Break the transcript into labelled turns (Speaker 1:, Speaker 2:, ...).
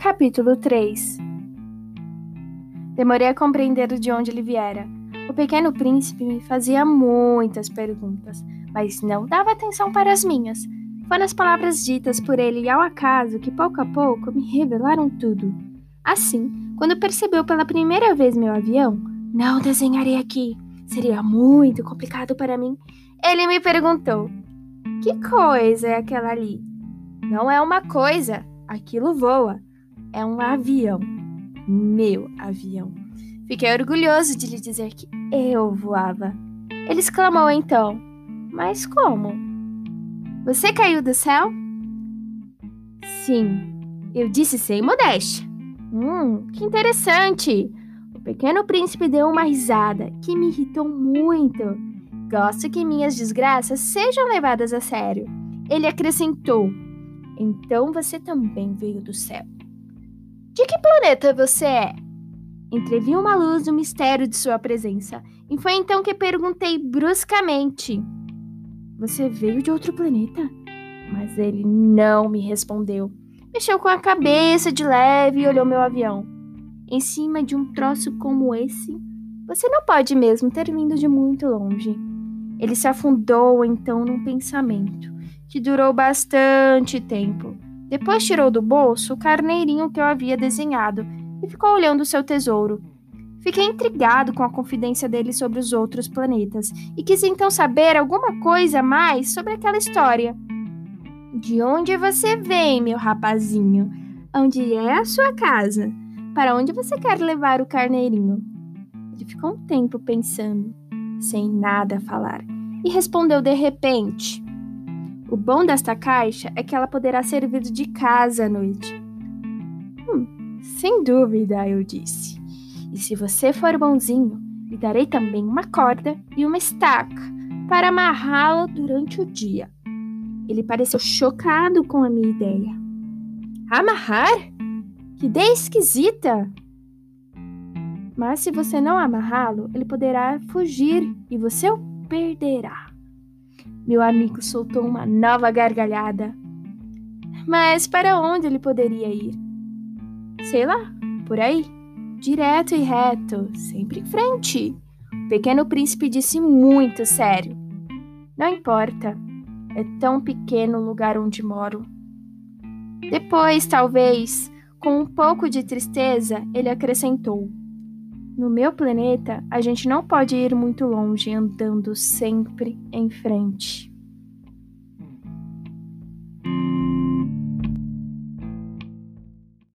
Speaker 1: Capítulo 3 Demorei a compreender de onde ele viera. O pequeno príncipe me fazia muitas perguntas, mas não dava atenção para as minhas. Foram as palavras ditas por ele ao acaso que pouco a pouco me revelaram tudo. Assim, quando percebeu pela primeira vez meu avião, não desenharei aqui, seria muito complicado para mim. Ele me perguntou: Que coisa é aquela ali? Não é uma coisa, aquilo voa é um avião. Meu avião. Fiquei orgulhoso de lhe dizer que eu voava. Ele exclamou então: Mas como? Você caiu do céu? Sim, eu disse sem modéstia. Hum, que interessante! O pequeno príncipe deu uma risada que me irritou muito. Gosto que minhas desgraças sejam levadas a sério. Ele acrescentou: Então você também veio do céu. De que planeta você é? Entrevi uma luz no mistério de sua presença, e foi então que perguntei bruscamente: Você veio de outro planeta? Mas ele não me respondeu. Mexeu com a cabeça de leve e olhou meu avião. Em cima de um troço como esse, você não pode mesmo ter vindo de muito longe. Ele se afundou então num pensamento que durou bastante tempo depois tirou do bolso o carneirinho que eu havia desenhado e ficou olhando seu tesouro. Fiquei intrigado com a confidência dele sobre os outros planetas e quis então saber alguma coisa mais sobre aquela história. De onde você vem, meu rapazinho? Onde é a sua casa? Para onde você quer levar o carneirinho? Ele ficou um tempo pensando, sem nada falar, e respondeu de repente: o bom desta caixa é que ela poderá servir de casa à noite. Hum, sem dúvida, eu disse. E se você for bonzinho, lhe darei também uma corda e uma estaca para amarrá-la durante o dia. Ele pareceu chocado com a minha ideia. Amarrar? Que ideia esquisita! Mas se você não amarrá-lo, ele poderá fugir e você o perderá. Meu amigo soltou uma nova gargalhada. Mas para onde ele poderia ir? Sei lá, por aí. Direto e reto, sempre em frente. O pequeno príncipe disse muito sério. Não importa, é tão pequeno o lugar onde moro. Depois, talvez, com um pouco de tristeza, ele acrescentou: No meu planeta, a gente não pode ir muito longe andando sempre em frente.